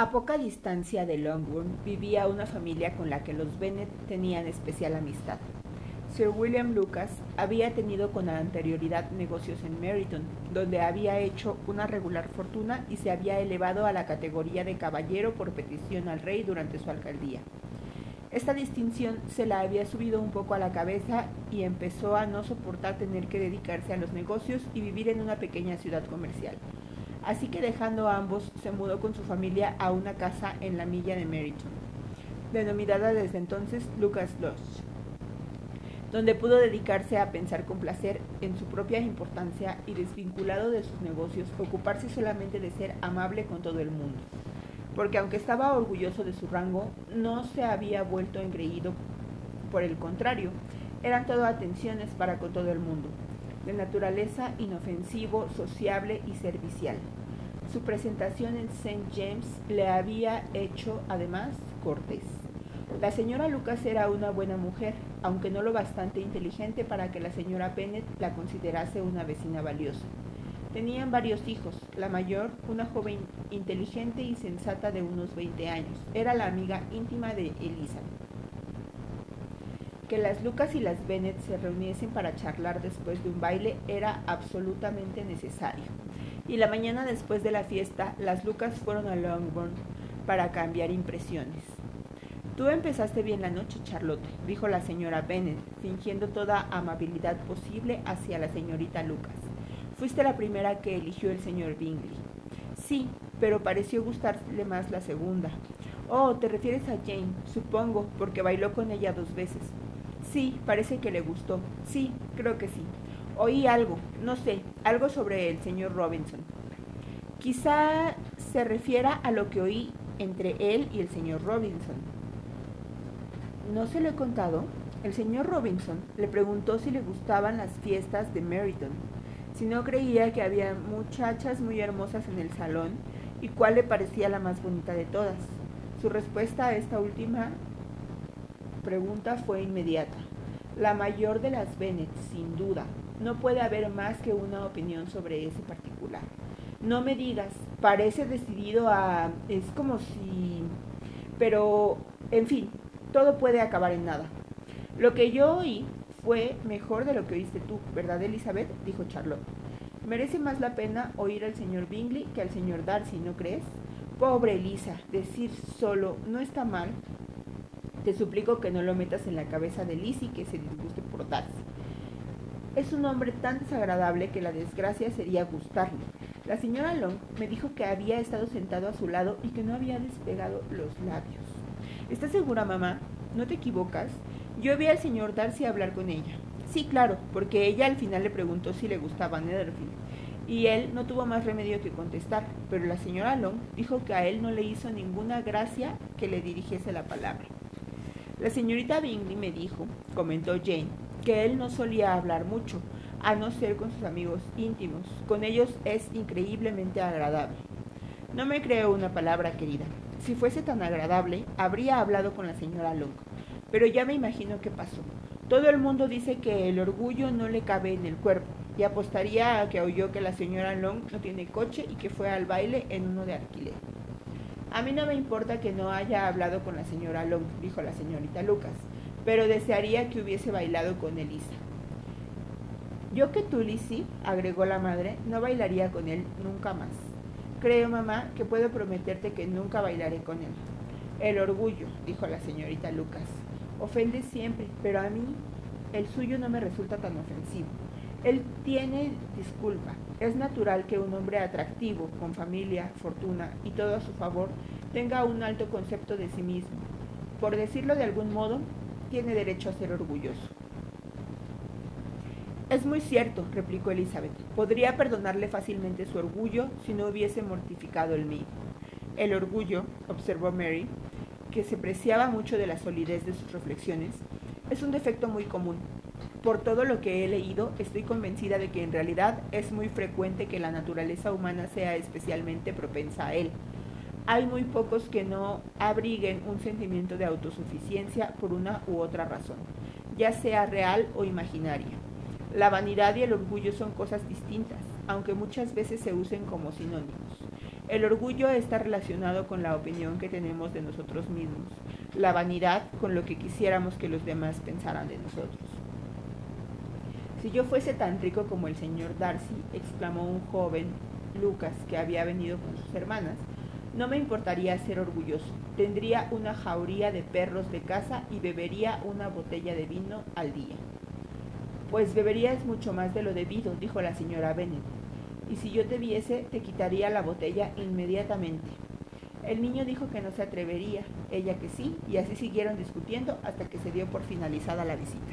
A poca distancia de Longbourn vivía una familia con la que los Bennet tenían especial amistad. Sir William Lucas había tenido con anterioridad negocios en Meryton, donde había hecho una regular fortuna y se había elevado a la categoría de caballero por petición al rey durante su alcaldía. Esta distinción se la había subido un poco a la cabeza y empezó a no soportar tener que dedicarse a los negocios y vivir en una pequeña ciudad comercial. Así que dejando a ambos, se mudó con su familia a una casa en la milla de Meryton, denominada desde entonces Lucas Lodge, donde pudo dedicarse a pensar con placer en su propia importancia y desvinculado de sus negocios, ocuparse solamente de ser amable con todo el mundo porque aunque estaba orgulloso de su rango, no se había vuelto engreído. Por el contrario, eran todo atenciones para con todo el mundo, de naturaleza inofensivo, sociable y servicial. Su presentación en St. James le había hecho, además, cortés. La señora Lucas era una buena mujer, aunque no lo bastante inteligente para que la señora Bennett la considerase una vecina valiosa. Tenían varios hijos. La mayor, una joven inteligente y sensata de unos 20 años, era la amiga íntima de Elizabeth. Que las Lucas y las Bennet se reuniesen para charlar después de un baile era absolutamente necesario. Y la mañana después de la fiesta, las Lucas fueron a Longbourn para cambiar impresiones. Tú empezaste bien la noche, Charlotte, dijo la señora Bennet, fingiendo toda amabilidad posible hacia la señorita Lucas. Fuiste la primera que eligió el señor Bingley. Sí, pero pareció gustarle más la segunda. Oh, te refieres a Jane, supongo, porque bailó con ella dos veces. Sí, parece que le gustó. Sí, creo que sí. Oí algo, no sé, algo sobre el señor Robinson. Quizá se refiera a lo que oí entre él y el señor Robinson. ¿No se lo he contado? El señor Robinson le preguntó si le gustaban las fiestas de Meryton si no creía que había muchachas muy hermosas en el salón y cuál le parecía la más bonita de todas. Su respuesta a esta última pregunta fue inmediata. La mayor de las Bennet, sin duda. No puede haber más que una opinión sobre ese particular. No me digas, parece decidido a... es como si... pero, en fin, todo puede acabar en nada. Lo que yo oí fue mejor de lo que oíste tú, ¿verdad, Elizabeth? dijo Charlotte. Merece más la pena oír al señor Bingley que al señor Darcy, ¿no crees? Pobre Elisa, decir solo no está mal. Te suplico que no lo metas en la cabeza de Lizzie que se disguste por Darcy. Es un hombre tan desagradable que la desgracia sería gustarle. La señora Long me dijo que había estado sentado a su lado y que no había despegado los labios. ¿Estás segura, mamá? ¿No te equivocas? Yo vi al señor Darcy hablar con ella. Sí, claro, porque ella al final le preguntó si le gustaba Netherfield. Y él no tuvo más remedio que contestar, pero la señora Long dijo que a él no le hizo ninguna gracia que le dirigiese la palabra. La señorita Bingley me dijo, comentó Jane, que él no solía hablar mucho, a no ser con sus amigos íntimos. Con ellos es increíblemente agradable. No me creo una palabra, querida. Si fuese tan agradable, habría hablado con la señora Long pero ya me imagino qué pasó. Todo el mundo dice que el orgullo no le cabe en el cuerpo y apostaría a que oyó que la señora Long no tiene coche y que fue al baile en uno de alquiler. A mí no me importa que no haya hablado con la señora Long, dijo la señorita Lucas, pero desearía que hubiese bailado con Elisa. Yo que tú, Lizzie, agregó la madre, no bailaría con él nunca más. Creo, mamá, que puedo prometerte que nunca bailaré con él. El orgullo, dijo la señorita Lucas. Ofende siempre, pero a mí el suyo no me resulta tan ofensivo. Él tiene disculpa. Es natural que un hombre atractivo, con familia, fortuna y todo a su favor, tenga un alto concepto de sí mismo. Por decirlo de algún modo, tiene derecho a ser orgulloso. Es muy cierto, replicó Elizabeth. Podría perdonarle fácilmente su orgullo si no hubiese mortificado el mío. El orgullo, observó Mary, que se preciaba mucho de la solidez de sus reflexiones, es un defecto muy común. Por todo lo que he leído, estoy convencida de que en realidad es muy frecuente que la naturaleza humana sea especialmente propensa a él. Hay muy pocos que no abriguen un sentimiento de autosuficiencia por una u otra razón, ya sea real o imaginaria. La vanidad y el orgullo son cosas distintas, aunque muchas veces se usen como sinónimos. El orgullo está relacionado con la opinión que tenemos de nosotros mismos, la vanidad con lo que quisiéramos que los demás pensaran de nosotros. Si yo fuese tan rico como el señor Darcy, exclamó un joven Lucas que había venido con sus hermanas, no me importaría ser orgulloso. Tendría una jauría de perros de casa y bebería una botella de vino al día. Pues beberías mucho más de lo debido, dijo la señora Bennet. Y si yo te viese, te quitaría la botella inmediatamente. El niño dijo que no se atrevería, ella que sí, y así siguieron discutiendo hasta que se dio por finalizada la visita.